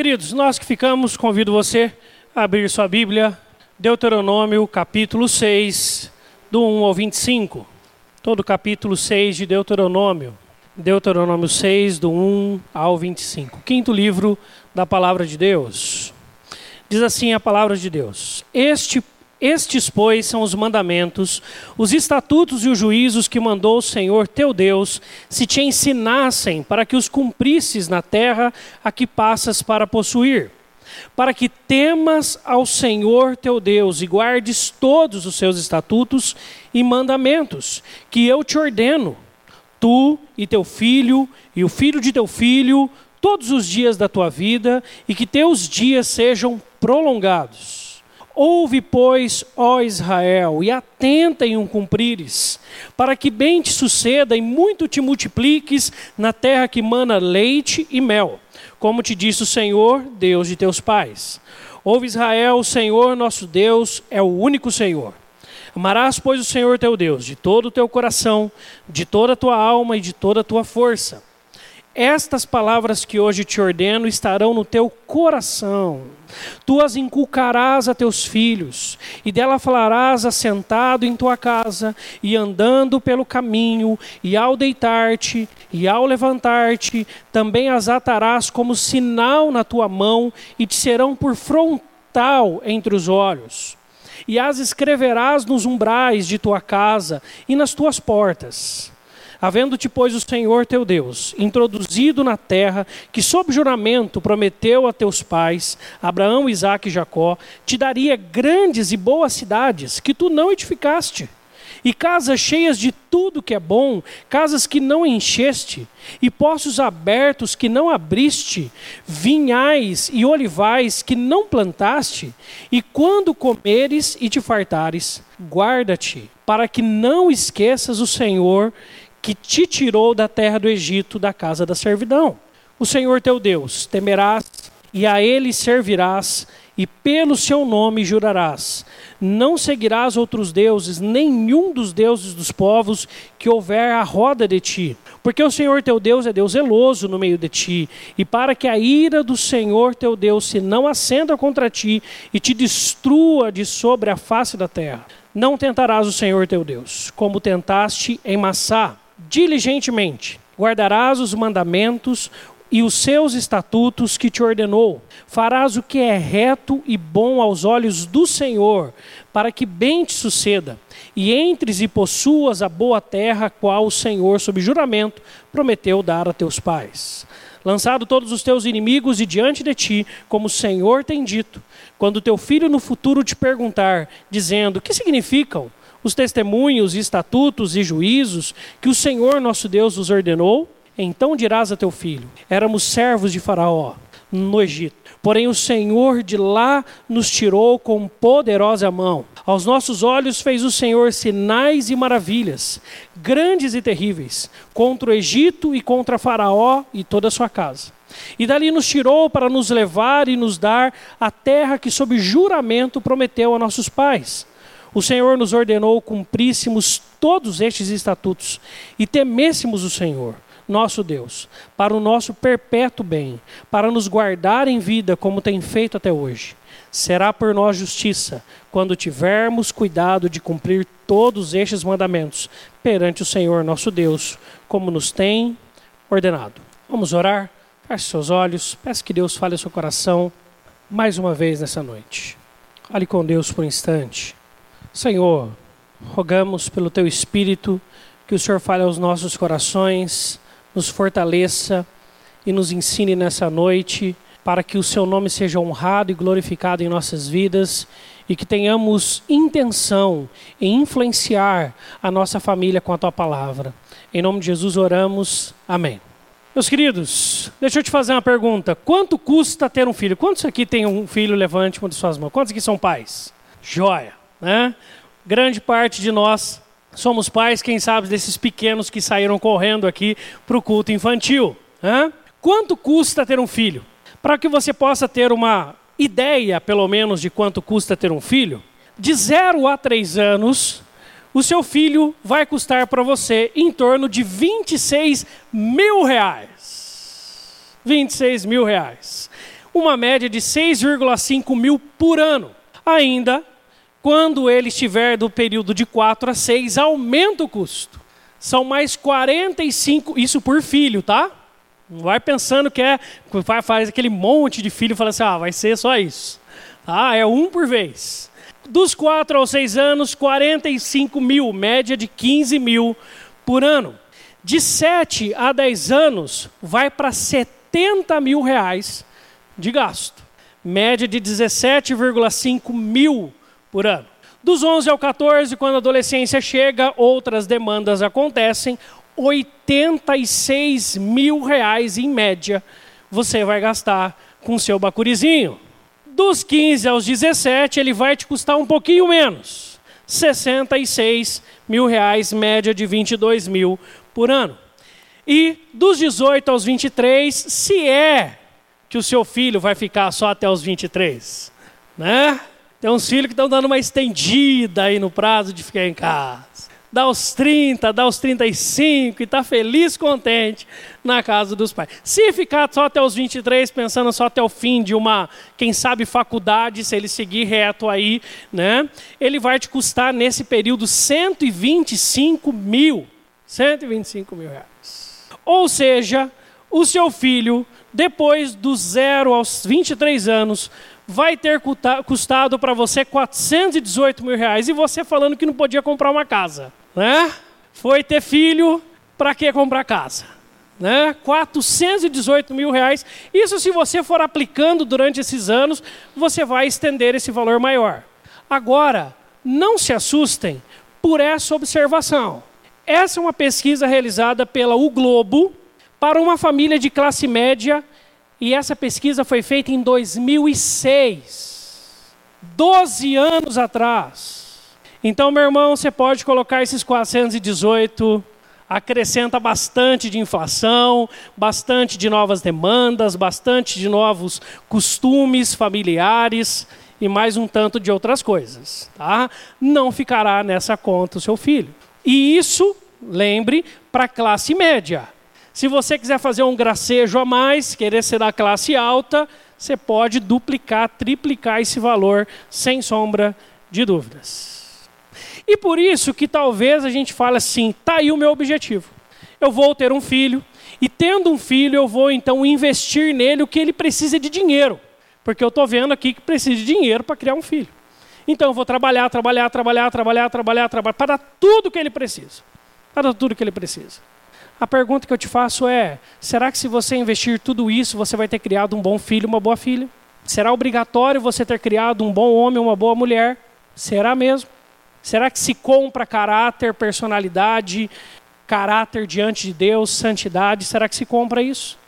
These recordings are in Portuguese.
Queridos, nós que ficamos, convido você a abrir sua Bíblia, Deuteronômio capítulo 6, do 1 ao 25. Todo o capítulo 6 de Deuteronômio. Deuteronômio 6, do 1 ao 25. Quinto livro da palavra de Deus. Diz assim a palavra de Deus: Este estes, pois, são os mandamentos, os estatutos e os juízos que mandou o Senhor teu Deus, se te ensinassem para que os cumprisses na terra a que passas para possuir, para que temas ao Senhor teu Deus e guardes todos os seus estatutos e mandamentos, que eu te ordeno, tu e teu filho e o filho de teu filho, todos os dias da tua vida, e que teus dias sejam prolongados Ouve, pois, ó Israel, e atenta em um cumprires, para que bem te suceda e muito te multipliques na terra que mana leite e mel, como te disse o Senhor, Deus de teus pais. Ouve, Israel, o Senhor nosso Deus é o único Senhor. Amarás, pois, o Senhor teu Deus de todo o teu coração, de toda a tua alma e de toda a tua força. Estas palavras que hoje te ordeno estarão no teu coração. Tu as inculcarás a teus filhos, e dela falarás assentado em tua casa, e andando pelo caminho, e ao deitar-te, e ao levantar-te, também as atarás como sinal na tua mão, e te serão por frontal entre os olhos. E as escreverás nos umbrais de tua casa e nas tuas portas Havendo-te, pois, o Senhor teu Deus introduzido na terra que, sob juramento, prometeu a teus pais, Abraão, Isaque e Jacó, te daria grandes e boas cidades que tu não edificaste, e casas cheias de tudo que é bom, casas que não encheste, e poços abertos que não abriste, vinhais e olivais que não plantaste, e quando comeres e te fartares, guarda-te, para que não esqueças o Senhor que te tirou da terra do Egito, da casa da servidão. O Senhor teu Deus temerás e a ele servirás, e pelo seu nome jurarás. Não seguirás outros deuses, nenhum dos deuses dos povos que houver à roda de ti. Porque o Senhor teu Deus é Deus zeloso no meio de ti, e para que a ira do Senhor teu Deus se não acenda contra ti e te destrua de sobre a face da terra. Não tentarás o Senhor teu Deus, como tentaste em Massá, diligentemente. Guardarás os mandamentos e os seus estatutos que te ordenou. Farás o que é reto e bom aos olhos do Senhor, para que bem te suceda, e entres e possuas a boa terra, qual o Senhor, sob juramento, prometeu dar a teus pais. Lançado todos os teus inimigos e diante de ti, como o Senhor tem dito, quando teu filho no futuro te perguntar, dizendo: Que significam os testemunhos, estatutos e juízos que o Senhor nosso Deus nos ordenou, então dirás a teu filho: Éramos servos de Faraó no Egito. Porém, o Senhor de lá nos tirou com poderosa mão. Aos nossos olhos fez o Senhor sinais e maravilhas, grandes e terríveis, contra o Egito e contra Faraó e toda a sua casa. E dali nos tirou para nos levar e nos dar a terra que, sob juramento, prometeu a nossos pais o Senhor nos ordenou cumpríssemos todos estes estatutos e temêssemos o Senhor, nosso Deus, para o nosso perpétuo bem, para nos guardar em vida como tem feito até hoje. Será por nós justiça, quando tivermos cuidado de cumprir todos estes mandamentos perante o Senhor nosso Deus, como nos tem ordenado. Vamos orar? Feche seus olhos, peço que Deus fale ao seu coração mais uma vez nessa noite. Fale com Deus por um instante. Senhor, rogamos pelo Teu Espírito que o Senhor fale aos nossos corações, nos fortaleça e nos ensine nessa noite, para que o Seu nome seja honrado e glorificado em nossas vidas e que tenhamos intenção em influenciar a nossa família com a Tua palavra. Em nome de Jesus oramos. Amém. Meus queridos, deixa eu te fazer uma pergunta. Quanto custa ter um filho? Quantos aqui tem um filho? Levante uma de suas mãos. Quantos aqui são pais? Joia. Né? Grande parte de nós somos pais, quem sabe, desses pequenos que saíram correndo aqui para o culto infantil. Né? Quanto custa ter um filho? Para que você possa ter uma ideia, pelo menos, de quanto custa ter um filho, de 0 a 3 anos, o seu filho vai custar para você em torno de 26 mil reais. 26 mil reais. uma média de 6,5 mil por ano. Ainda, quando ele estiver do período de 4 a 6, aumenta o custo. São mais 45, isso por filho, tá? Não vai pensando que é, faz aquele monte de filho e fala assim, ah, vai ser só isso. Tá? É um por vez. Dos 4 aos 6 anos, 45 mil, média de 15 mil por ano. De 7 a 10 anos, vai para 70 mil reais de gasto. Média de 17,5 mil por ano. Dos 11 ao 14, quando a adolescência chega, outras demandas acontecem. 86 mil reais em média você vai gastar com seu bacurizinho. Dos 15 aos 17, ele vai te custar um pouquinho menos. 66 mil reais, média de 22 mil por ano. E dos 18 aos 23, se é que o seu filho vai ficar só até os 23, né? Tem uns filhos que estão dando uma estendida aí no prazo de ficar em casa dá os 30, dá os 35 e está feliz, contente na casa dos pais. Se ficar só até os 23, pensando só até o fim de uma, quem sabe, faculdade, se ele seguir reto aí, né, ele vai te custar nesse período 125 mil. 125 mil reais. Ou seja, o seu filho, depois do zero aos 23 anos, vai ter custado para você 418 mil reais e você falando que não podia comprar uma casa né? Foi ter filho, para que comprar casa? Né? 418 mil reais. Isso se você for aplicando durante esses anos, você vai estender esse valor maior. Agora, não se assustem por essa observação. Essa é uma pesquisa realizada pela O Globo para uma família de classe média e essa pesquisa foi feita em 2006, 12 anos atrás. Então, meu irmão, você pode colocar esses 418, acrescenta bastante de inflação, bastante de novas demandas, bastante de novos costumes familiares e mais um tanto de outras coisas, tá? Não ficará nessa conta o seu filho. E isso, lembre, para a classe média. Se você quiser fazer um gracejo a mais, querer ser da classe alta, você pode duplicar, triplicar esse valor sem sombra de dúvidas. E por isso que talvez a gente fale assim: tá aí o meu objetivo. Eu vou ter um filho, e tendo um filho, eu vou então investir nele o que ele precisa de dinheiro. Porque eu estou vendo aqui que precisa de dinheiro para criar um filho. Então eu vou trabalhar, trabalhar, trabalhar, trabalhar, trabalhar, trabalhar, para dar tudo o que ele precisa. Para dar tudo o que ele precisa. A pergunta que eu te faço é: será que se você investir tudo isso, você vai ter criado um bom filho, uma boa filha? Será obrigatório você ter criado um bom homem, uma boa mulher? Será mesmo? Será que se compra caráter, personalidade, caráter diante de Deus, santidade? Será que se compra isso?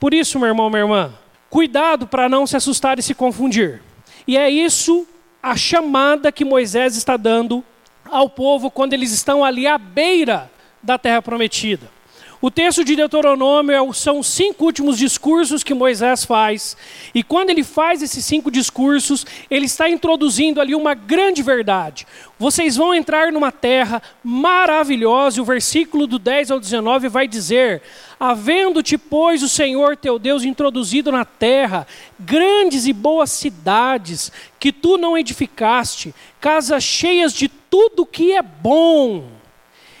Por isso, meu irmão, minha irmã, cuidado para não se assustar e se confundir. E é isso a chamada que Moisés está dando ao povo quando eles estão ali à beira da terra prometida. O texto de Deuteronômio é são os cinco últimos discursos que Moisés faz. E quando ele faz esses cinco discursos, ele está introduzindo ali uma grande verdade. Vocês vão entrar numa terra maravilhosa, e o versículo do 10 ao 19 vai dizer: Havendo-te, pois, o Senhor teu Deus introduzido na terra, grandes e boas cidades, que tu não edificaste, casas cheias de tudo que é bom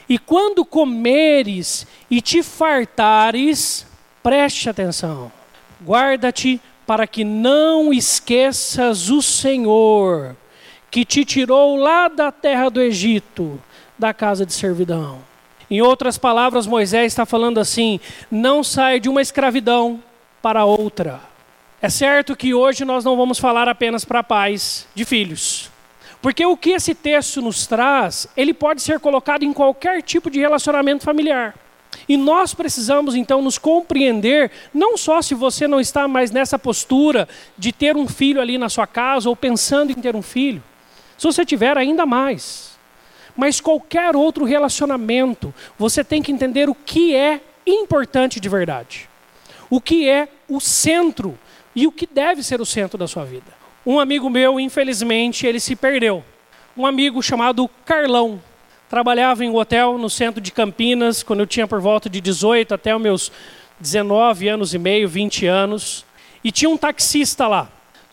e quando comeres e te fartares, preste atenção, guarda-te para que não esqueças o Senhor, que te tirou lá da terra do Egito, da casa de servidão. Em outras palavras, Moisés está falando assim: não sai de uma escravidão para outra. É certo que hoje nós não vamos falar apenas para pais de filhos. Porque o que esse texto nos traz, ele pode ser colocado em qualquer tipo de relacionamento familiar. E nós precisamos então nos compreender, não só se você não está mais nessa postura de ter um filho ali na sua casa ou pensando em ter um filho. Se você tiver, ainda mais. Mas qualquer outro relacionamento, você tem que entender o que é importante de verdade. O que é o centro e o que deve ser o centro da sua vida. Um amigo meu, infelizmente, ele se perdeu. Um amigo chamado Carlão. Trabalhava em um hotel no centro de Campinas, quando eu tinha por volta de 18 até os meus 19 anos e meio, 20 anos. e tinha um taxista lá.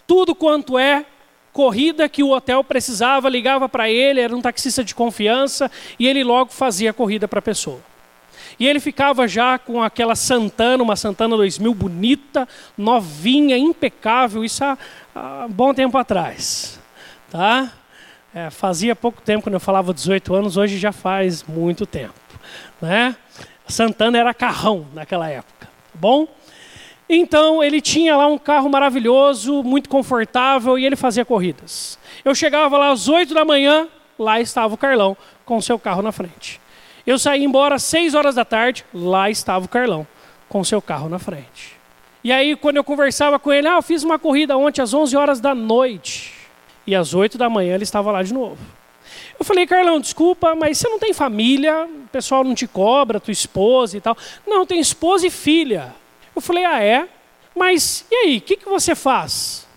Tudo quanto é corrida que o hotel precisava, ligava para ele, era um taxista de confiança e ele logo fazia a corrida para a pessoa. E ele ficava já com aquela Santana, uma Santana 2000 bonita, novinha, impecável, isso há, há bom tempo atrás. Tá? É, fazia pouco tempo, quando eu falava 18 anos, hoje já faz muito tempo. Né? Santana era carrão naquela época. Tá bom? Então ele tinha lá um carro maravilhoso, muito confortável e ele fazia corridas. Eu chegava lá às 8 da manhã, lá estava o Carlão com seu carro na frente. Eu saí embora às 6 horas da tarde, lá estava o Carlão com seu carro na frente. E aí, quando eu conversava com ele, ah, eu fiz uma corrida ontem às 11 horas da noite. E às 8 da manhã ele estava lá de novo. Eu falei, Carlão, desculpa, mas você não tem família, o pessoal não te cobra, tua esposa e tal. Não, tem esposa e filha. Eu falei, ah, é? Mas e aí, o que, que você faz?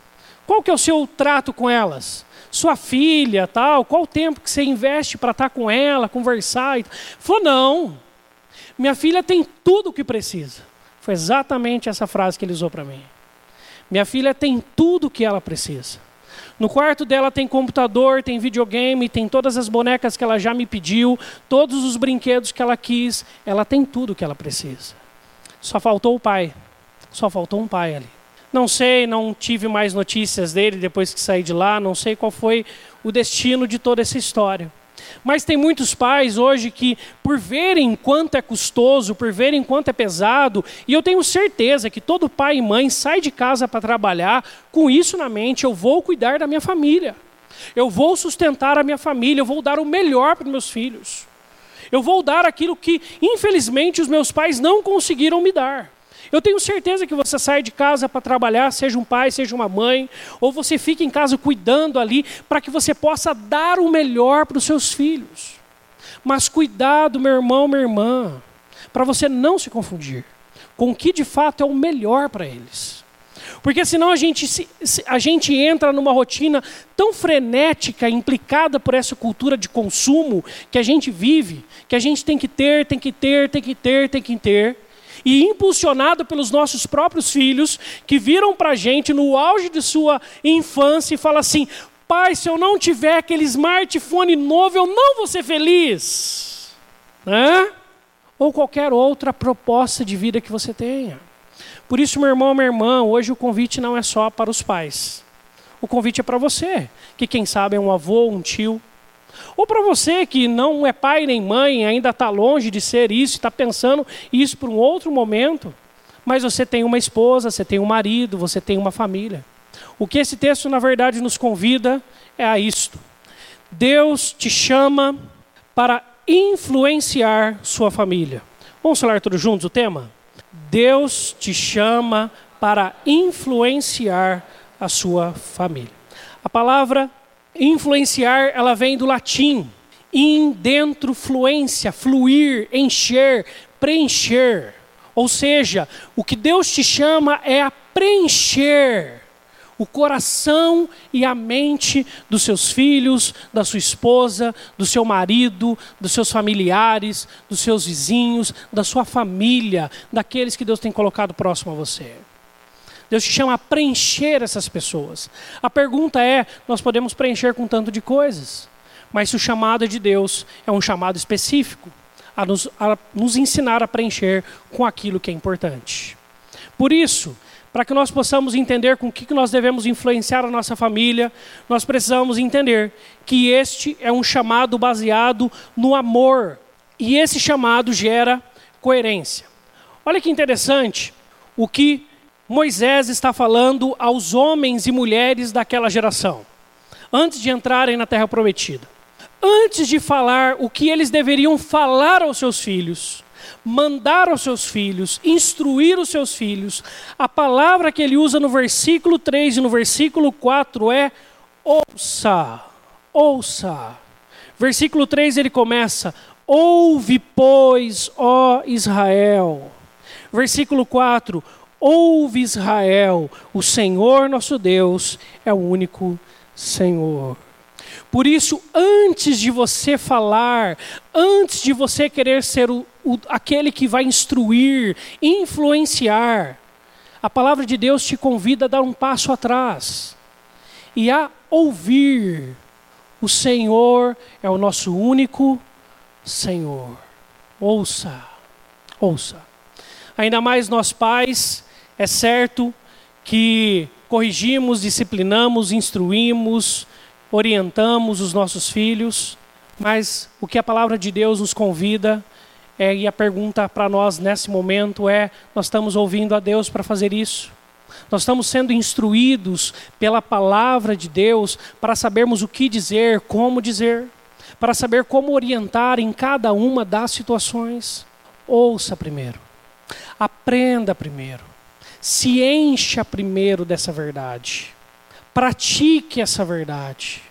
Qual que é o seu trato com elas? Sua filha, tal, qual o tempo que você investe para estar tá com ela, conversar? E... Falou, não, minha filha tem tudo o que precisa. Foi exatamente essa frase que ele usou para mim. Minha filha tem tudo o que ela precisa. No quarto dela tem computador, tem videogame, tem todas as bonecas que ela já me pediu, todos os brinquedos que ela quis. Ela tem tudo o que ela precisa. Só faltou o pai. Só faltou um pai ali. Não sei, não tive mais notícias dele depois que saí de lá, não sei qual foi o destino de toda essa história. Mas tem muitos pais hoje que, por verem quanto é custoso, por verem quanto é pesado, e eu tenho certeza que todo pai e mãe sai de casa para trabalhar com isso na mente: eu vou cuidar da minha família, eu vou sustentar a minha família, eu vou dar o melhor para meus filhos. Eu vou dar aquilo que, infelizmente, os meus pais não conseguiram me dar. Eu tenho certeza que você sai de casa para trabalhar, seja um pai, seja uma mãe, ou você fica em casa cuidando ali, para que você possa dar o melhor para os seus filhos. Mas cuidado, meu irmão, minha irmã, para você não se confundir com o que de fato é o melhor para eles. Porque senão a gente, a gente entra numa rotina tão frenética, implicada por essa cultura de consumo que a gente vive, que a gente tem que ter, tem que ter, tem que ter, tem que ter, e impulsionado pelos nossos próprios filhos, que viram para a gente no auge de sua infância e falam assim: pai, se eu não tiver aquele smartphone novo, eu não vou ser feliz. Né? Ou qualquer outra proposta de vida que você tenha. Por isso, meu irmão, minha irmã, hoje o convite não é só para os pais. O convite é para você, que quem sabe é um avô, um tio. Ou para você que não é pai nem mãe, ainda está longe de ser isso, está pensando isso para um outro momento. Mas você tem uma esposa, você tem um marido, você tem uma família. O que esse texto, na verdade, nos convida é a isto. Deus te chama para influenciar sua família. Vamos falar todos juntos o tema? Deus te chama para influenciar a sua família. A palavra influenciar, ela vem do latim in dentro fluência, fluir, encher, preencher. Ou seja, o que Deus te chama é a preencher o coração e a mente dos seus filhos, da sua esposa, do seu marido, dos seus familiares, dos seus vizinhos, da sua família, daqueles que Deus tem colocado próximo a você. Deus te chama a preencher essas pessoas. A pergunta é: nós podemos preencher com tanto de coisas, mas se o chamado de Deus é um chamado específico, a nos, a nos ensinar a preencher com aquilo que é importante. Por isso, para que nós possamos entender com o que nós devemos influenciar a nossa família, nós precisamos entender que este é um chamado baseado no amor. E esse chamado gera coerência. Olha que interessante o que Moisés está falando aos homens e mulheres daquela geração, antes de entrarem na terra prometida. Antes de falar o que eles deveriam falar aos seus filhos, mandar aos seus filhos, instruir os seus filhos, a palavra que ele usa no versículo 3 e no versículo 4 é ouça, ouça. Versículo 3 ele começa: Ouve, pois, ó Israel. Versículo 4: Ouve, Israel, o Senhor nosso Deus é o único Senhor. Por isso, antes de você falar, antes de você querer ser o, o, aquele que vai instruir, influenciar, A palavra de Deus te convida a dar um passo atrás e a ouvir. O Senhor é o nosso único Senhor. Ouça, ouça. Ainda mais nós pais, é certo que corrigimos, disciplinamos, instruímos, orientamos os nossos filhos, mas o que a palavra de Deus nos convida é, e a pergunta para nós nesse momento é: nós estamos ouvindo a Deus para fazer isso? Nós estamos sendo instruídos pela palavra de Deus para sabermos o que dizer, como dizer, para saber como orientar em cada uma das situações. Ouça primeiro, aprenda primeiro, se encha primeiro dessa verdade, pratique essa verdade.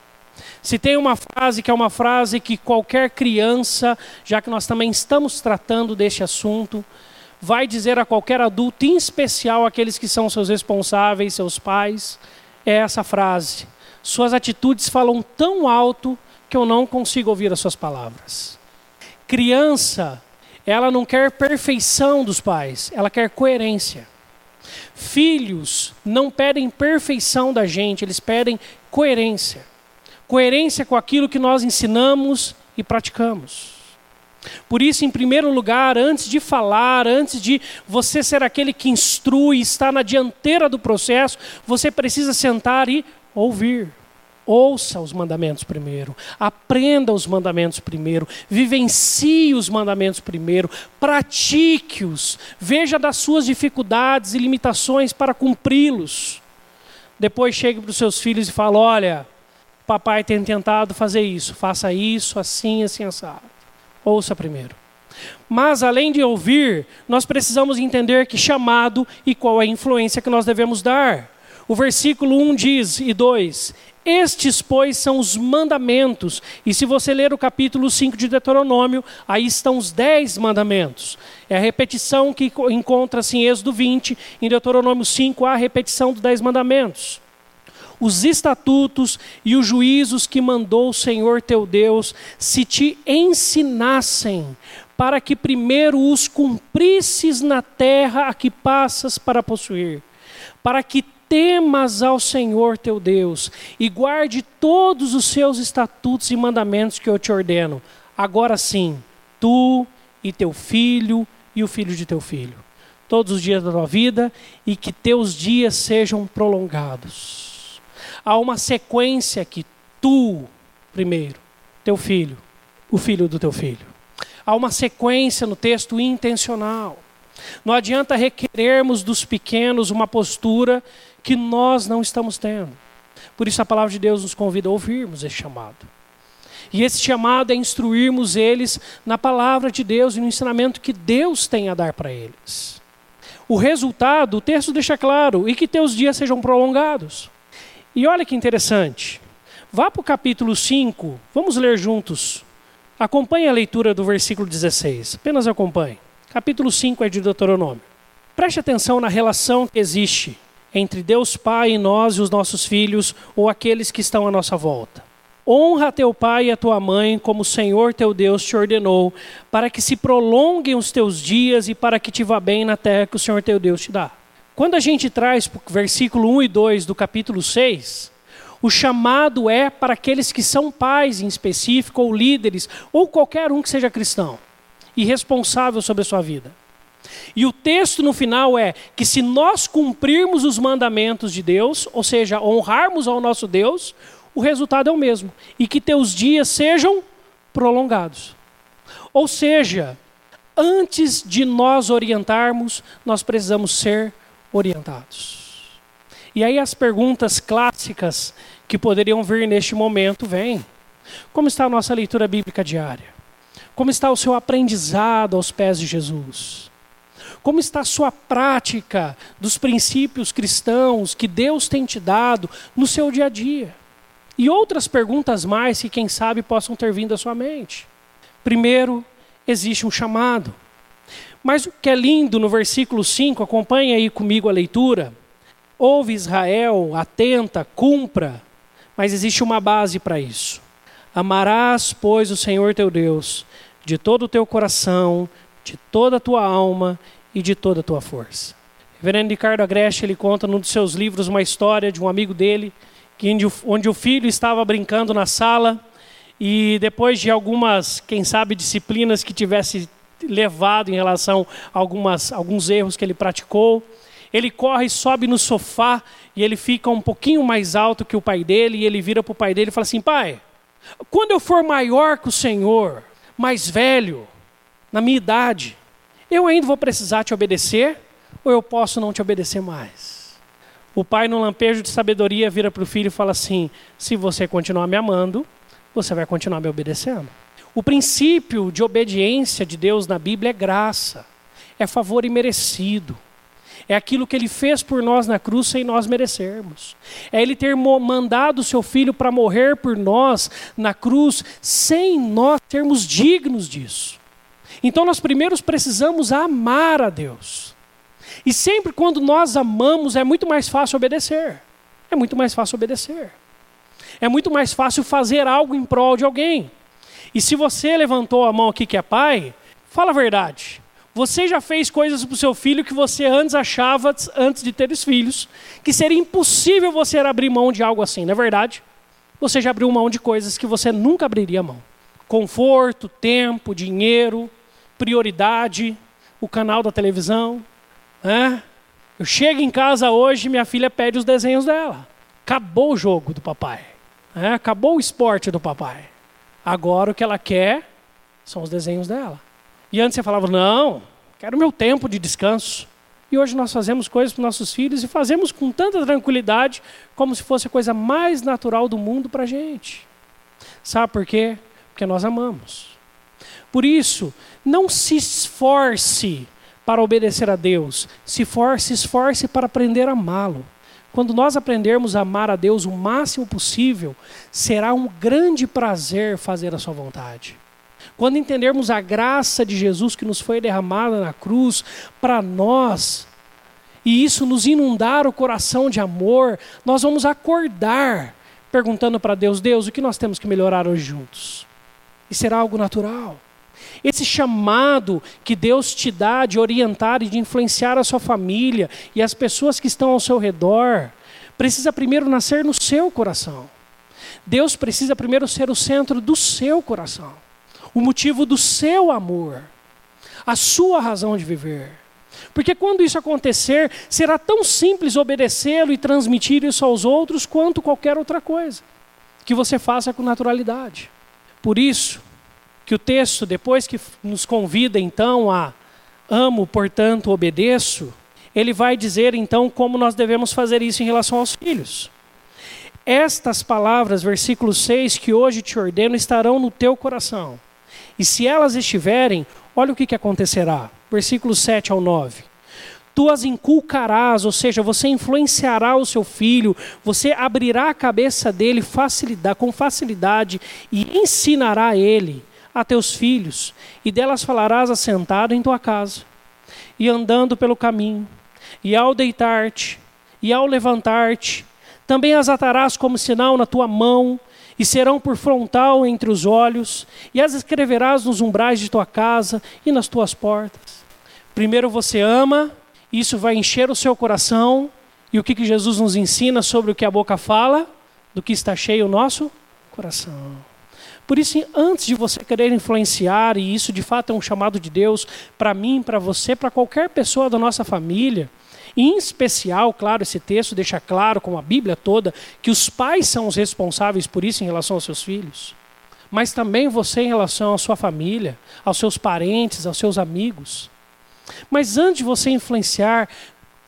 Se tem uma frase que é uma frase que qualquer criança, já que nós também estamos tratando deste assunto, vai dizer a qualquer adulto, em especial aqueles que são seus responsáveis, seus pais, é essa frase: Suas atitudes falam tão alto que eu não consigo ouvir as suas palavras. Criança, ela não quer perfeição dos pais, ela quer coerência. Filhos não pedem perfeição da gente, eles pedem coerência. Coerência com aquilo que nós ensinamos e praticamos. Por isso, em primeiro lugar, antes de falar, antes de você ser aquele que instrui, está na dianteira do processo, você precisa sentar e ouvir. Ouça os mandamentos primeiro, aprenda os mandamentos primeiro, vivencie os mandamentos primeiro, pratique-os, veja das suas dificuldades e limitações para cumpri-los. Depois chegue para os seus filhos e fale: olha, papai tem tentado fazer isso, faça isso, assim, assim, assado. Ouça primeiro. Mas além de ouvir, nós precisamos entender que chamado e qual é a influência que nós devemos dar. O versículo 1 diz e 2: Estes, pois, são os mandamentos. E se você ler o capítulo 5 de Deuteronômio, aí estão os 10 mandamentos. É a repetição que encontra-se em Êxodo 20, em Deuteronômio 5, há a repetição dos 10 mandamentos os estatutos e os juízos que mandou o Senhor teu Deus, se te ensinassem, para que primeiro os cumprisses na terra a que passas para possuir, para que temas ao Senhor teu Deus e guarde todos os seus estatutos e mandamentos que eu te ordeno. Agora sim, tu e teu filho e o filho de teu filho, todos os dias da tua vida, e que teus dias sejam prolongados há uma sequência que tu, primeiro, teu filho, o filho do teu filho. Há uma sequência no texto intencional. Não adianta requerermos dos pequenos uma postura que nós não estamos tendo. Por isso a palavra de Deus nos convida a ouvirmos esse chamado. E esse chamado é instruirmos eles na palavra de Deus e no ensinamento que Deus tem a dar para eles. O resultado, o texto deixa claro, e que teus dias sejam prolongados. E olha que interessante. Vá para o capítulo 5, vamos ler juntos. Acompanhe a leitura do versículo 16. Apenas acompanhe. Capítulo 5 é de Deuteronômio. Preste atenção na relação que existe entre Deus Pai e nós e os nossos filhos ou aqueles que estão à nossa volta. Honra teu pai e a tua mãe, como o Senhor teu Deus te ordenou, para que se prolonguem os teus dias e para que te vá bem na terra que o Senhor teu Deus te dá. Quando a gente traz para o versículo 1 e 2 do capítulo 6, o chamado é para aqueles que são pais em específico, ou líderes, ou qualquer um que seja cristão e responsável sobre a sua vida. E o texto no final é que se nós cumprirmos os mandamentos de Deus, ou seja, honrarmos ao nosso Deus, o resultado é o mesmo. E que teus dias sejam prolongados. Ou seja, antes de nós orientarmos, nós precisamos ser orientados. E aí as perguntas clássicas que poderiam vir neste momento vêm. Como está a nossa leitura bíblica diária? Como está o seu aprendizado aos pés de Jesus? Como está a sua prática dos princípios cristãos que Deus tem te dado no seu dia a dia? E outras perguntas mais que, quem sabe, possam ter vindo à sua mente. Primeiro, existe um chamado. Mas o que é lindo no versículo 5, acompanhe aí comigo a leitura. Ouve Israel, atenta, cumpra, mas existe uma base para isso. Amarás, pois, o Senhor teu Deus de todo o teu coração, de toda a tua alma e de toda a tua força. Reverendo Ricardo Agreste, ele conta num dos seus livros uma história de um amigo dele, que onde o filho estava brincando na sala e depois de algumas, quem sabe, disciplinas que tivesse levado em relação a algumas, alguns erros que ele praticou, ele corre, sobe no sofá e ele fica um pouquinho mais alto que o pai dele e ele vira para o pai dele e fala assim: Pai, quando eu for maior que o Senhor, mais velho, na minha idade, eu ainda vou precisar te obedecer ou eu posso não te obedecer mais? O pai, no lampejo de sabedoria, vira para o filho e fala assim: Se você continuar me amando, você vai continuar me obedecendo. O princípio de obediência de Deus na Bíblia é graça, é favor imerecido. É aquilo que ele fez por nós na cruz sem nós merecermos. É ele ter mandado o seu filho para morrer por nós na cruz sem nós sermos dignos disso. Então nós primeiros precisamos amar a Deus. E sempre quando nós amamos é muito mais fácil obedecer. É muito mais fácil obedecer. É muito mais fácil fazer algo em prol de alguém. E se você levantou a mão aqui que é pai, fala a verdade. Você já fez coisas para o seu filho que você antes achava, antes de ter os filhos, que seria impossível você abrir mão de algo assim, não é verdade? Você já abriu mão de coisas que você nunca abriria mão. Conforto, tempo, dinheiro, prioridade, o canal da televisão. Né? Eu chego em casa hoje minha filha pede os desenhos dela. Acabou o jogo do papai. Né? Acabou o esporte do papai. Agora o que ela quer são os desenhos dela. E antes você falava, não, quero meu tempo de descanso. E hoje nós fazemos coisas para nossos filhos e fazemos com tanta tranquilidade, como se fosse a coisa mais natural do mundo para a gente. Sabe por quê? Porque nós amamos. Por isso, não se esforce para obedecer a Deus, se force, esforce para aprender a amá-lo. Quando nós aprendermos a amar a Deus o máximo possível, será um grande prazer fazer a sua vontade. Quando entendermos a graça de Jesus que nos foi derramada na cruz para nós, e isso nos inundar o coração de amor, nós vamos acordar perguntando para Deus: Deus, o que nós temos que melhorar hoje juntos? E será algo natural. Esse chamado que Deus te dá de orientar e de influenciar a sua família e as pessoas que estão ao seu redor, precisa primeiro nascer no seu coração. Deus precisa primeiro ser o centro do seu coração o motivo do seu amor, a sua razão de viver. Porque quando isso acontecer, será tão simples obedecê-lo e transmitir isso aos outros quanto qualquer outra coisa que você faça com naturalidade. Por isso, que o texto, depois que nos convida então a amo, portanto obedeço, ele vai dizer então como nós devemos fazer isso em relação aos filhos. Estas palavras, versículo 6, que hoje te ordeno, estarão no teu coração e se elas estiverem, olha o que, que acontecerá. Versículos 7 ao 9. Tu as inculcarás, ou seja, você influenciará o seu filho, você abrirá a cabeça dele facilidade, com facilidade e ensinará ele a teus filhos, e delas falarás assentado em tua casa, e andando pelo caminho, e ao deitar-te, e ao levantar-te, também as atarás como sinal na tua mão, e serão por frontal entre os olhos, e as escreverás nos umbrais de tua casa e nas tuas portas. Primeiro você ama, isso vai encher o seu coração, e o que, que Jesus nos ensina sobre o que a boca fala? Do que está cheio o nosso coração. Por isso, antes de você querer influenciar, e isso de fato é um chamado de Deus para mim, para você, para qualquer pessoa da nossa família, em especial, claro, esse texto deixa claro, como a Bíblia toda, que os pais são os responsáveis por isso em relação aos seus filhos. Mas também você em relação à sua família, aos seus parentes, aos seus amigos. Mas antes de você influenciar,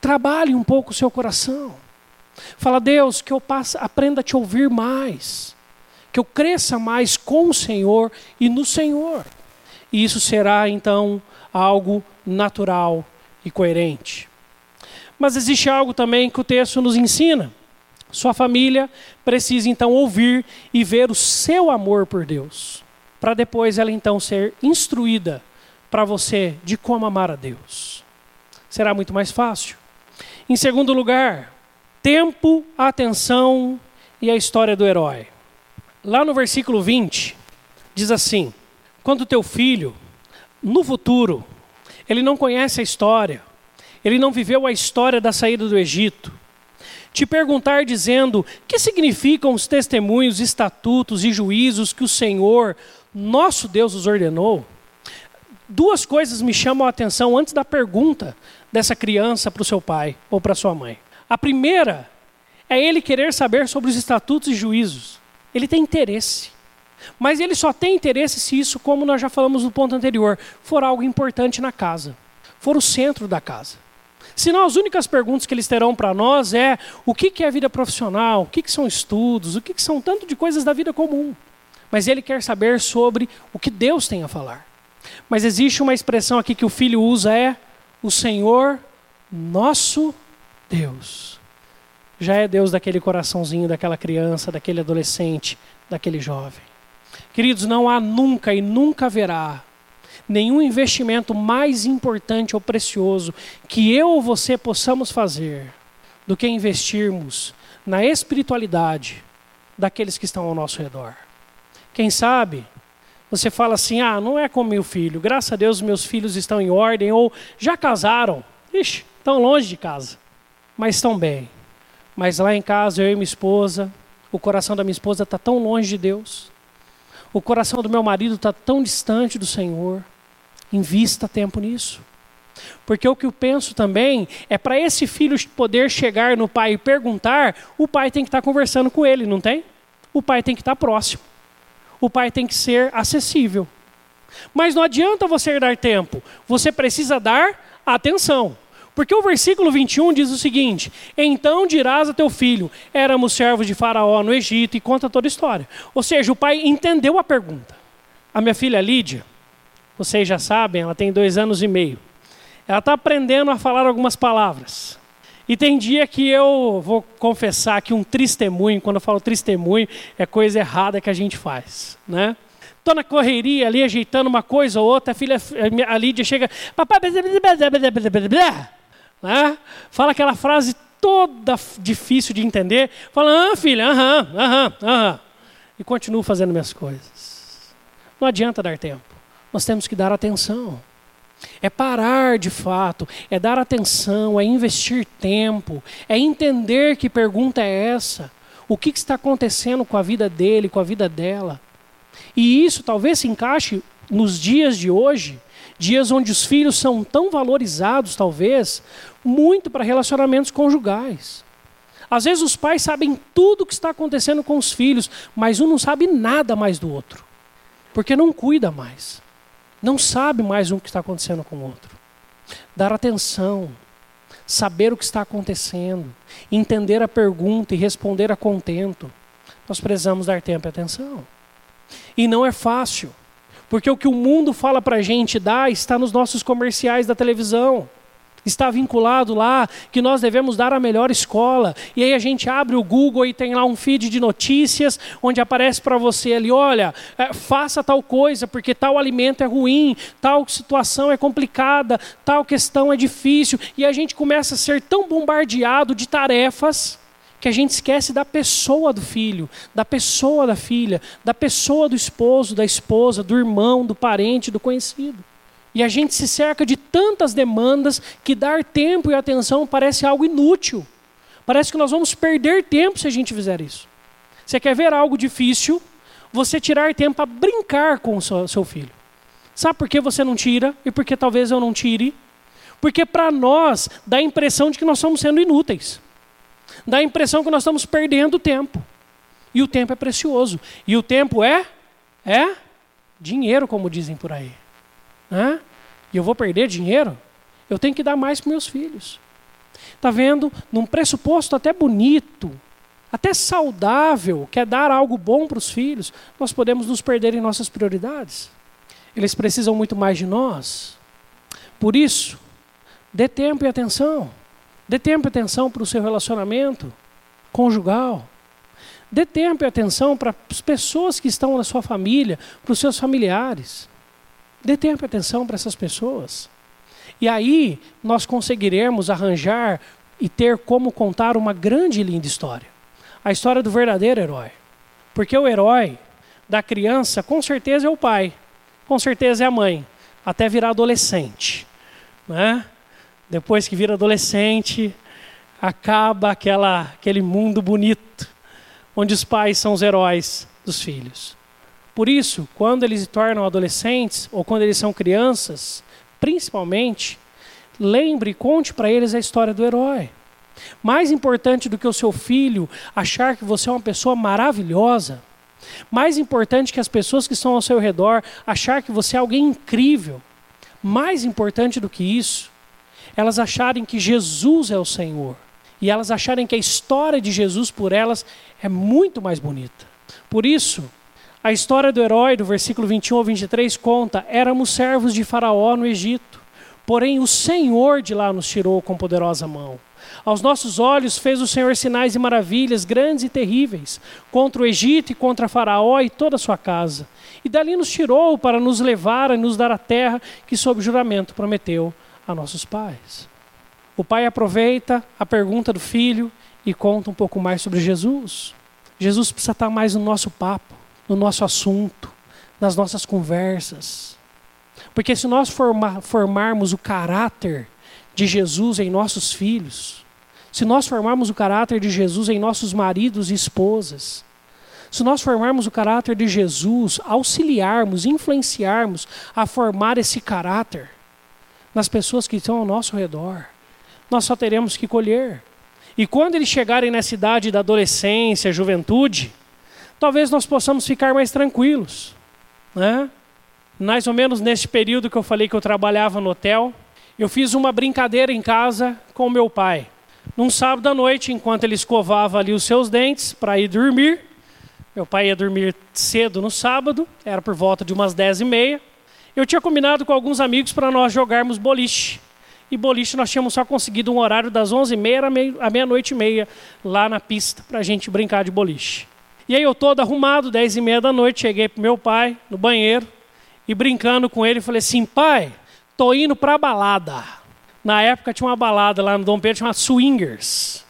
trabalhe um pouco o seu coração. Fala, Deus, que eu passe, aprenda a te ouvir mais. Que eu cresça mais com o Senhor e no Senhor. E isso será, então, algo natural e coerente. Mas existe algo também que o texto nos ensina. Sua família precisa então ouvir e ver o seu amor por Deus, para depois ela então ser instruída para você de como amar a Deus. Será muito mais fácil. Em segundo lugar, tempo, atenção e a história do herói. Lá no versículo 20, diz assim: Quando teu filho, no futuro, ele não conhece a história, ele não viveu a história da saída do Egito. Te perguntar dizendo: que significam os testemunhos, estatutos e juízos que o Senhor, nosso Deus, os ordenou? Duas coisas me chamam a atenção antes da pergunta dessa criança para o seu pai ou para sua mãe. A primeira é ele querer saber sobre os estatutos e juízos. Ele tem interesse. Mas ele só tem interesse se isso, como nós já falamos no ponto anterior, for algo importante na casa, for o centro da casa. Senão, as únicas perguntas que eles terão para nós é o que, é vida profissional, o que, são estudos, o que, que são tanto de coisas da vida comum. Mas ele quer saber sobre o que Deus tem a falar. Mas existe uma expressão aqui que o filho usa: é o Senhor nosso Deus. Já é Deus daquele coraçãozinho, daquela criança, daquele adolescente, daquele jovem. Queridos, não há nunca e nunca haverá nenhum investimento mais importante ou precioso que eu ou você possamos fazer do que investirmos na espiritualidade daqueles que estão ao nosso redor. Quem sabe você fala assim: ah, não é como meu filho, graças a Deus meus filhos estão em ordem, ou já casaram, ixi, estão longe de casa, mas estão bem. Mas lá em casa, eu e minha esposa, o coração da minha esposa está tão longe de Deus, o coração do meu marido está tão distante do Senhor. Invista tempo nisso. Porque o que eu penso também é para esse filho poder chegar no pai e perguntar, o pai tem que estar tá conversando com ele, não tem? O pai tem que estar tá próximo. O pai tem que ser acessível. Mas não adianta você dar tempo, você precisa dar atenção. Porque o versículo 21 diz o seguinte: Então dirás a teu filho: Éramos servos de Faraó no Egito, e conta toda a história. Ou seja, o pai entendeu a pergunta. A minha filha Lídia, vocês já sabem, ela tem dois anos e meio. Ela está aprendendo a falar algumas palavras. E tem dia que eu vou confessar que um testemunho, quando eu falo testemunho, é coisa errada que a gente faz, né? Estou na correria ali, ajeitando uma coisa ou outra, a filha, a Lídia chega, papai, né? fala aquela frase toda difícil de entender, fala, ah, filha, aham, aham, aham, e continuo fazendo minhas coisas. Não adianta dar tempo nós temos que dar atenção. É parar de fato, é dar atenção, é investir tempo, é entender que pergunta é essa, o que, que está acontecendo com a vida dele, com a vida dela. E isso talvez se encaixe nos dias de hoje, dias onde os filhos são tão valorizados, talvez, muito para relacionamentos conjugais. Às vezes os pais sabem tudo o que está acontecendo com os filhos, mas um não sabe nada mais do outro, porque não cuida mais não sabe mais o que está acontecendo com o outro. Dar atenção, saber o que está acontecendo, entender a pergunta e responder a contento. Nós precisamos dar tempo e atenção. E não é fácil, porque o que o mundo fala para a gente dar está nos nossos comerciais da televisão está vinculado lá que nós devemos dar a melhor escola. E aí a gente abre o Google e tem lá um feed de notícias onde aparece para você ali: olha, é, faça tal coisa porque tal alimento é ruim, tal situação é complicada, tal questão é difícil. E a gente começa a ser tão bombardeado de tarefas que a gente esquece da pessoa do filho, da pessoa da filha, da pessoa do esposo, da esposa, do irmão, do parente, do conhecido. E a gente se cerca de tantas demandas que dar tempo e atenção parece algo inútil. Parece que nós vamos perder tempo se a gente fizer isso. Você quer ver algo difícil? Você tirar tempo para brincar com o seu filho. Sabe por que você não tira e por que talvez eu não tire? Porque para nós dá a impressão de que nós estamos sendo inúteis. Dá a impressão que nós estamos perdendo tempo. E o tempo é precioso. E o tempo é é dinheiro, como dizem por aí. Né? E eu vou perder dinheiro? Eu tenho que dar mais para meus filhos. Está vendo? Num pressuposto até bonito, até saudável, que é dar algo bom para os filhos, nós podemos nos perder em nossas prioridades. Eles precisam muito mais de nós. Por isso, dê tempo e atenção. Dê tempo e atenção para o seu relacionamento conjugal. Dê tempo e atenção para as pessoas que estão na sua família, para os seus familiares. Dê tempo e atenção para essas pessoas. E aí nós conseguiremos arranjar e ter como contar uma grande e linda história. A história do verdadeiro herói. Porque o herói da criança, com certeza, é o pai, com certeza é a mãe, até virar adolescente. Né? Depois que vira adolescente, acaba aquela, aquele mundo bonito, onde os pais são os heróis dos filhos. Por isso, quando eles se tornam adolescentes, ou quando eles são crianças, principalmente, lembre e conte para eles a história do herói. Mais importante do que o seu filho achar que você é uma pessoa maravilhosa, mais importante que as pessoas que estão ao seu redor achar que você é alguém incrível, mais importante do que isso, elas acharem que Jesus é o Senhor e elas acharem que a história de Jesus por elas é muito mais bonita. Por isso, a história do herói, do versículo 21 ao 23, conta: éramos servos de Faraó no Egito, porém o Senhor de lá nos tirou com poderosa mão. Aos nossos olhos fez o Senhor sinais e maravilhas grandes e terríveis contra o Egito e contra Faraó e toda a sua casa. E dali nos tirou para nos levar e nos dar a terra que, sob juramento, prometeu a nossos pais. O pai aproveita a pergunta do filho e conta um pouco mais sobre Jesus. Jesus precisa estar mais no nosso papo, no nosso assunto, nas nossas conversas. Porque se nós forma, formarmos o caráter de Jesus em nossos filhos, se nós formarmos o caráter de Jesus em nossos maridos e esposas, se nós formarmos o caráter de Jesus, auxiliarmos, influenciarmos a formar esse caráter nas pessoas que estão ao nosso redor, nós só teremos que colher. E quando eles chegarem nessa idade da adolescência, juventude, talvez nós possamos ficar mais tranquilos. Né? Mais ou menos nesse período que eu falei que eu trabalhava no hotel, eu fiz uma brincadeira em casa com meu pai. Num sábado à noite, enquanto ele escovava ali os seus dentes para ir dormir, meu pai ia dormir cedo no sábado, era por volta de umas dez e meia. Eu tinha combinado com alguns amigos para nós jogarmos boliche. E boliche nós tínhamos só conseguido um horário das onze e meia à meia-noite e meia lá na pista para a gente brincar de boliche. E aí eu todo arrumado, dez e meia da noite, cheguei para meu pai no banheiro e brincando com ele, falei assim, pai, tô indo para a balada. Na época tinha uma balada lá no Dom Pedro chamada Swingers,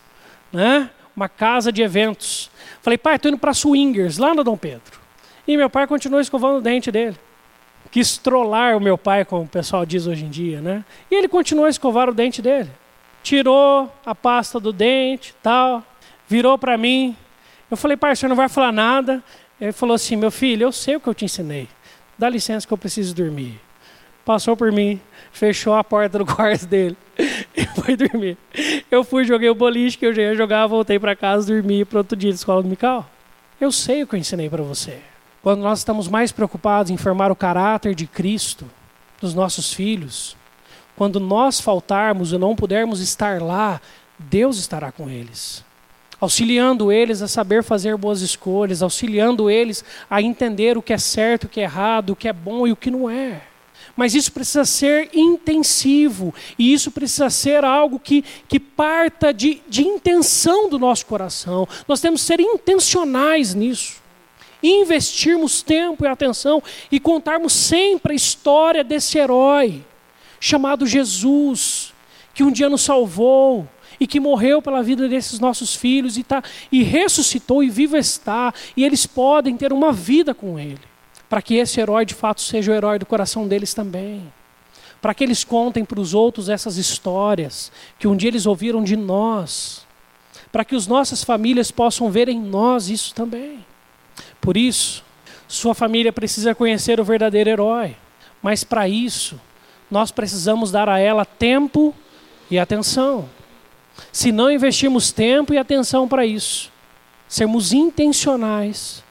né? Uma casa de eventos. Falei, pai, estou indo para Swingers, lá no Dom Pedro. E meu pai continuou escovando o dente dele. Quis trollar o meu pai, como o pessoal diz hoje em dia, né? E ele continuou a escovar o dente dele. Tirou a pasta do dente, tal, virou para mim. Eu falei, pai, senhor não vai falar nada? Ele falou assim, meu filho, eu sei o que eu te ensinei. Dá licença que eu preciso dormir. Passou por mim, fechou a porta do quarto dele e foi dormir. Eu fui, joguei o boliche que eu já ia jogar, voltei para casa, dormi para outro dia de escola dominical. Eu sei o que eu ensinei para você. Quando nós estamos mais preocupados em formar o caráter de Cristo dos nossos filhos, quando nós faltarmos e não pudermos estar lá, Deus estará com eles. Auxiliando eles a saber fazer boas escolhas, auxiliando eles a entender o que é certo, o que é errado, o que é bom e o que não é. Mas isso precisa ser intensivo, e isso precisa ser algo que, que parta de, de intenção do nosso coração. Nós temos que ser intencionais nisso. Investirmos tempo e atenção e contarmos sempre a história desse herói, chamado Jesus, que um dia nos salvou, e que morreu pela vida desses nossos filhos e, tá, e ressuscitou e vivo está, e eles podem ter uma vida com Ele para que esse herói de fato seja o herói do coração deles também. Para que eles contem para os outros essas histórias que um dia eles ouviram de nós. Para que as nossas famílias possam ver em nós isso também. Por isso, sua família precisa conhecer o verdadeiro herói. Mas para isso, nós precisamos dar a ela tempo e atenção. Se não investirmos tempo e atenção para isso, sermos intencionais,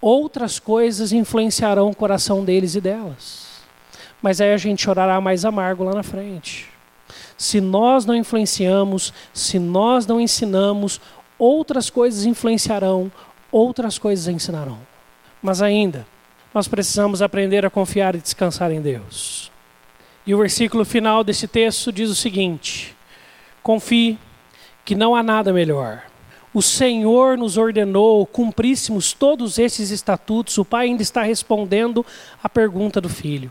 outras coisas influenciarão o coração deles e delas. Mas aí a gente chorará mais amargo lá na frente. Se nós não influenciamos, se nós não ensinamos, outras coisas influenciarão, outras coisas ensinarão. Mas ainda, nós precisamos aprender a confiar e descansar em Deus. E o versículo final desse texto diz o seguinte: Confie que não há nada melhor o Senhor nos ordenou cumpríssemos todos esses estatutos, o pai ainda está respondendo à pergunta do filho.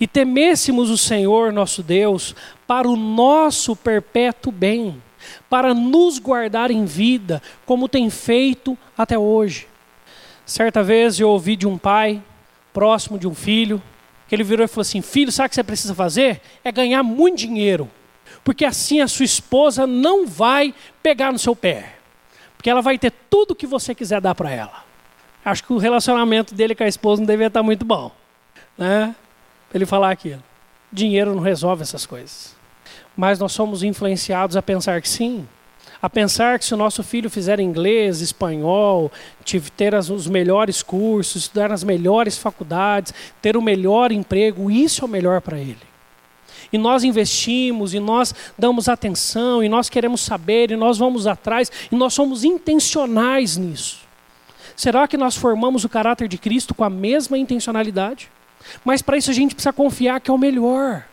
E temêssemos o Senhor nosso Deus para o nosso perpétuo bem, para nos guardar em vida, como tem feito até hoje. Certa vez eu ouvi de um pai, próximo de um filho, que ele virou e falou assim: Filho, sabe o que você precisa fazer? É ganhar muito dinheiro. porque assim a sua esposa não vai pegar no seu pé, porque ela vai ter tudo que você quiser dar para ela. Acho que o relacionamento dele com a esposa não devia estar muito bom, né? Ele falar aquilo. Dinheiro não resolve essas coisas. Mas nós somos influenciados a pensar que sim, a pensar que se o nosso filho fizer inglês, espanhol, ter os melhores cursos, estudar nas melhores faculdades, ter o melhor emprego, isso é o melhor para ele. E nós investimos, e nós damos atenção, e nós queremos saber, e nós vamos atrás, e nós somos intencionais nisso. Será que nós formamos o caráter de Cristo com a mesma intencionalidade? Mas para isso a gente precisa confiar que é o melhor.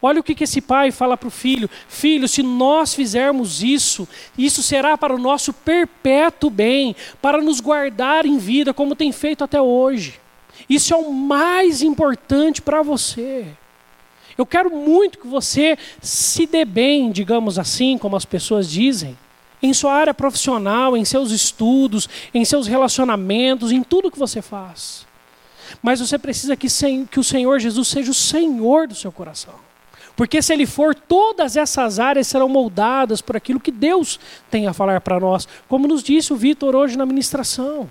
Olha o que, esse pai fala para o filho: Filho, se nós fizermos isso, isso será para o nosso perpétuo bem, para nos guardar em vida, como tem feito até hoje. Isso é o mais importante para você. Eu quero muito que você se dê bem, digamos assim, como as pessoas dizem, em sua área profissional, em seus estudos, em seus relacionamentos, em tudo que você faz. Mas você precisa que, que o Senhor Jesus seja o Senhor do seu coração. Porque se ele for, todas essas áreas serão moldadas por aquilo que Deus tem a falar para nós, como nos disse o Vitor hoje na ministração.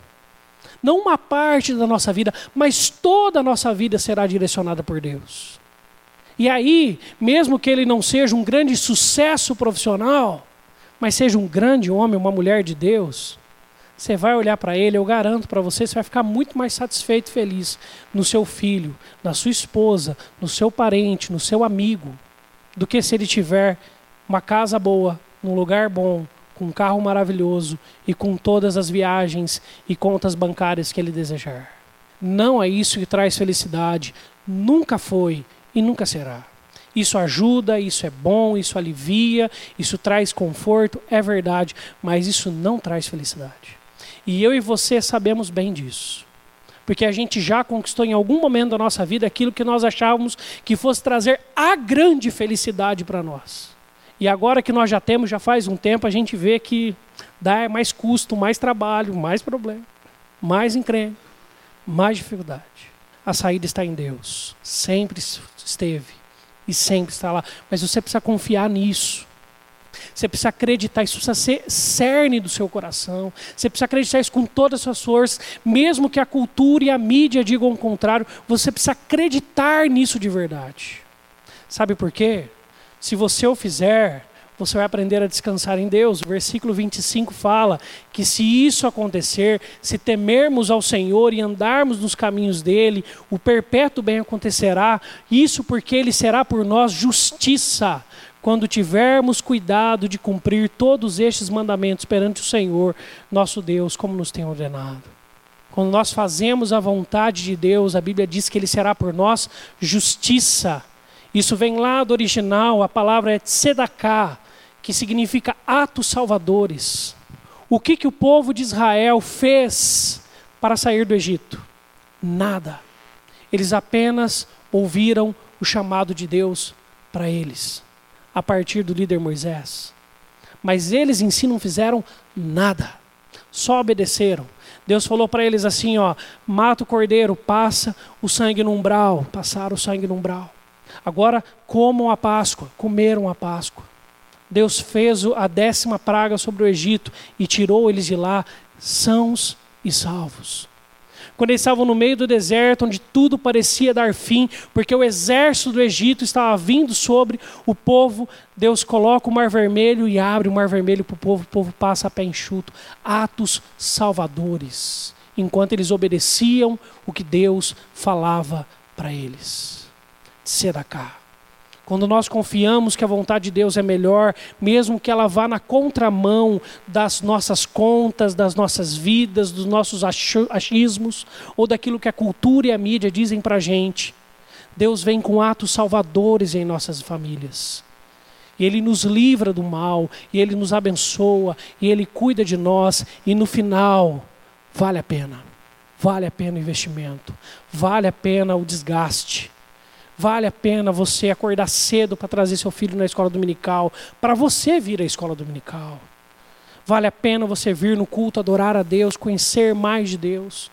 Não uma parte da nossa vida, mas toda a nossa vida será direcionada por Deus. E aí, mesmo que ele não seja um grande sucesso profissional, mas seja um grande homem, uma mulher de Deus, você vai olhar para ele, eu garanto para você, você vai ficar muito mais satisfeito e feliz no seu filho, na sua esposa, no seu parente, no seu amigo, do que se ele tiver uma casa boa, num lugar bom, com um carro maravilhoso e com todas as viagens e contas bancárias que ele desejar. Não é isso que traz felicidade, nunca foi e nunca será. Isso ajuda, isso é bom, isso alivia, isso traz conforto, é verdade, mas isso não traz felicidade. E eu e você sabemos bem disso. Porque a gente já conquistou em algum momento da nossa vida aquilo que nós achávamos que fosse trazer a grande felicidade para nós. E agora que nós já temos, já faz um tempo, a gente vê que dá mais custo, mais trabalho, mais problema, mais encrenca, mais dificuldade. A saída está em Deus. Sempre esteve e sempre está lá. Mas você precisa confiar nisso. Você precisa acreditar, isso precisa ser cerne do seu coração. Você precisa acreditar isso com todas as suas forças, mesmo que a cultura e a mídia digam o contrário, você precisa acreditar nisso de verdade. Sabe por quê? Se você o fizer, você vai aprender a descansar em Deus. O versículo 25 fala que se isso acontecer, se temermos ao Senhor e andarmos nos caminhos dele, o perpétuo bem acontecerá. Isso porque ele será por nós justiça quando tivermos cuidado de cumprir todos estes mandamentos perante o Senhor, nosso Deus, como nos tem ordenado. Quando nós fazemos a vontade de Deus, a Bíblia diz que Ele será por nós justiça. Isso vem lá do original, a palavra é tzedaká, que significa atos salvadores. O que, que o povo de Israel fez para sair do Egito? Nada. Eles apenas ouviram o chamado de Deus para eles a partir do líder Moisés. Mas eles em si não fizeram nada, só obedeceram. Deus falou para eles assim: ó, mata o cordeiro, passa o sangue no umbral, passaram o sangue no umbral. Agora comam a Páscoa, comeram a Páscoa. Deus fez a décima praga sobre o Egito e tirou eles de lá sãos e salvos quando eles estavam no meio do deserto, onde tudo parecia dar fim, porque o exército do Egito estava vindo sobre o povo, Deus coloca o mar vermelho e abre o mar vermelho para o povo, o povo passa a pé enxuto. Atos salvadores, enquanto eles obedeciam o que Deus falava para eles. Sedacá. Quando nós confiamos que a vontade de Deus é melhor, mesmo que ela vá na contramão das nossas contas, das nossas vidas, dos nossos achismos, ou daquilo que a cultura e a mídia dizem para a gente, Deus vem com atos salvadores em nossas famílias. E Ele nos livra do mal, e Ele nos abençoa, e Ele cuida de nós, e no final, vale a pena. Vale a pena o investimento, vale a pena o desgaste Vale a pena você acordar cedo para trazer seu filho na escola dominical, para você vir à escola dominical. Vale a pena você vir no culto adorar a Deus, conhecer mais de Deus.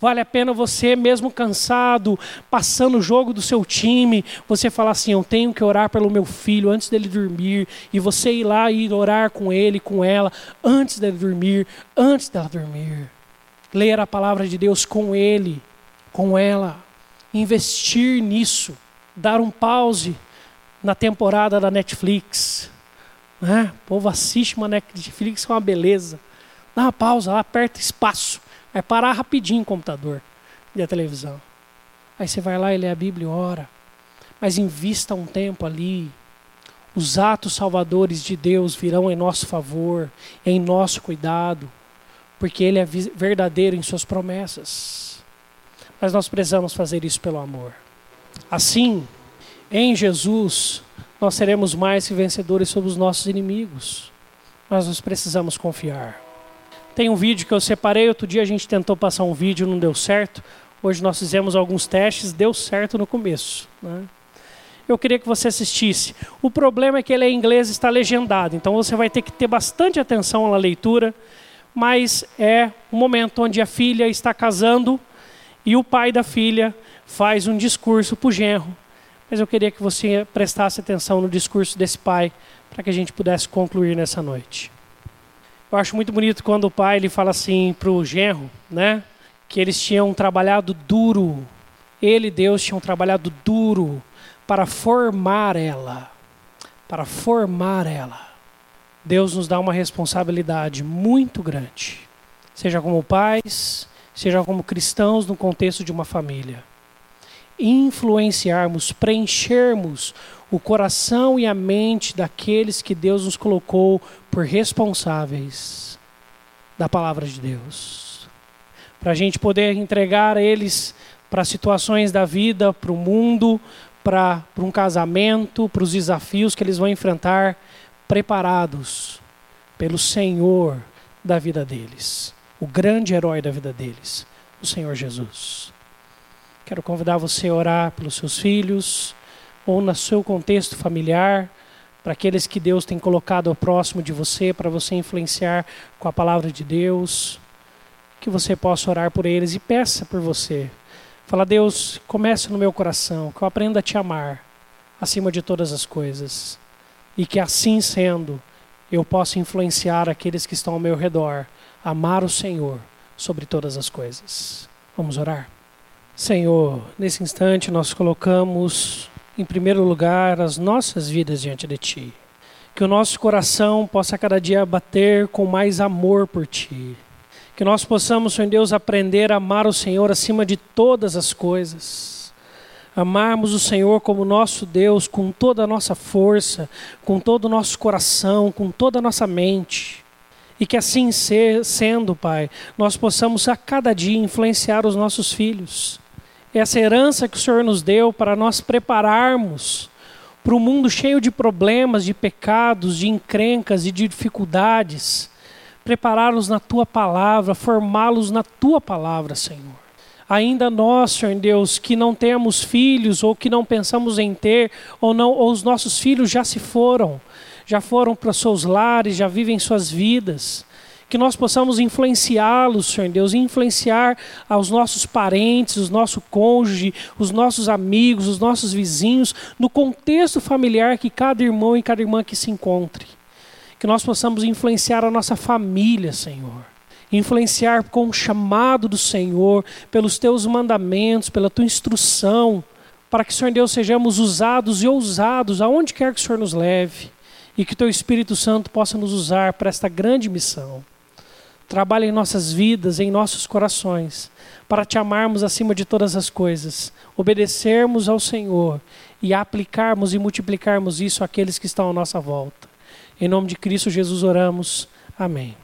Vale a pena você, mesmo cansado, passando o jogo do seu time, você falar assim: Eu tenho que orar pelo meu filho antes dele dormir, e você ir lá e orar com ele, com ela, antes dele dormir, antes dela dormir. Ler a palavra de Deus com ele, com ela. Investir nisso. Dar um pause na temporada da Netflix. Né? O povo assiste uma Netflix com uma beleza. Dá uma pausa lá, aperta espaço é parar rapidinho o computador e a televisão. Aí você vai lá e lê a Bíblia e ora. Mas invista um tempo ali. Os atos salvadores de Deus virão em nosso favor, em nosso cuidado, porque Ele é verdadeiro em Suas promessas. Mas nós precisamos fazer isso pelo amor. Assim, em Jesus, nós seremos mais que vencedores sobre os nossos inimigos. Mas nós precisamos confiar. Tem um vídeo que eu separei, outro dia a gente tentou passar um vídeo, não deu certo. Hoje nós fizemos alguns testes, deu certo no começo. Né? Eu queria que você assistisse. O problema é que ele é em inglês está legendado, então você vai ter que ter bastante atenção na leitura, mas é um momento onde a filha está casando e o pai da filha faz um discurso para o genro. Mas eu queria que você prestasse atenção no discurso desse pai, para que a gente pudesse concluir nessa noite. Eu acho muito bonito quando o pai ele fala assim para o genro, né? Que eles tinham trabalhado duro. Ele e Deus tinham trabalhado duro para formar ela. Para formar ela. Deus nos dá uma responsabilidade muito grande. Seja como pais, seja como cristãos no contexto de uma família. Influenciarmos, preenchermos o coração e a mente daqueles que Deus nos colocou por responsáveis da palavra de Deus. Para a gente poder entregar eles para situações da vida, para o mundo, para um casamento, para os desafios que eles vão enfrentar, preparados pelo Senhor da vida deles, o grande herói da vida deles, o Senhor Jesus. Quero convidar você a orar pelos seus filhos, ou no seu contexto familiar, para aqueles que Deus tem colocado ao próximo de você, para você influenciar com a palavra de Deus, que você possa orar por eles e peça por você. Fala, Deus, comece no meu coração, que eu aprenda a te amar acima de todas as coisas. E que assim sendo, eu possa influenciar aqueles que estão ao meu redor, amar o Senhor sobre todas as coisas. Vamos orar? Senhor, nesse instante nós colocamos em primeiro lugar, as nossas vidas diante de Ti. Que o nosso coração possa cada dia bater com mais amor por Ti. Que nós possamos, Senhor Deus, aprender a amar o Senhor acima de todas as coisas. Amarmos o Senhor como nosso Deus com toda a nossa força, com todo o nosso coração, com toda a nossa mente. E que assim ser, sendo, Pai, nós possamos a cada dia influenciar os nossos filhos essa herança que o Senhor nos deu para nós prepararmos para um mundo cheio de problemas, de pecados, de encrencas e de dificuldades. Prepará-los na tua palavra, formá-los na tua palavra, Senhor. Ainda nós, Senhor Deus, que não temos filhos ou que não pensamos em ter, ou não, ou os nossos filhos já se foram, já foram para seus lares, já vivem suas vidas que nós possamos influenciá-los, Senhor Deus, influenciar aos nossos parentes, os nosso cônjuge, os nossos amigos, os nossos vizinhos, no contexto familiar que cada irmão e cada irmã que se encontre. Que nós possamos influenciar a nossa família, Senhor. Influenciar com o chamado do Senhor, pelos teus mandamentos, pela tua instrução, para que, Senhor Deus, sejamos usados e ousados aonde quer que o Senhor nos leve e que teu Espírito Santo possa nos usar para esta grande missão. Trabalha em nossas vidas, em nossos corações, para te amarmos acima de todas as coisas, obedecermos ao Senhor e aplicarmos e multiplicarmos isso àqueles que estão à nossa volta. Em nome de Cristo Jesus oramos. Amém.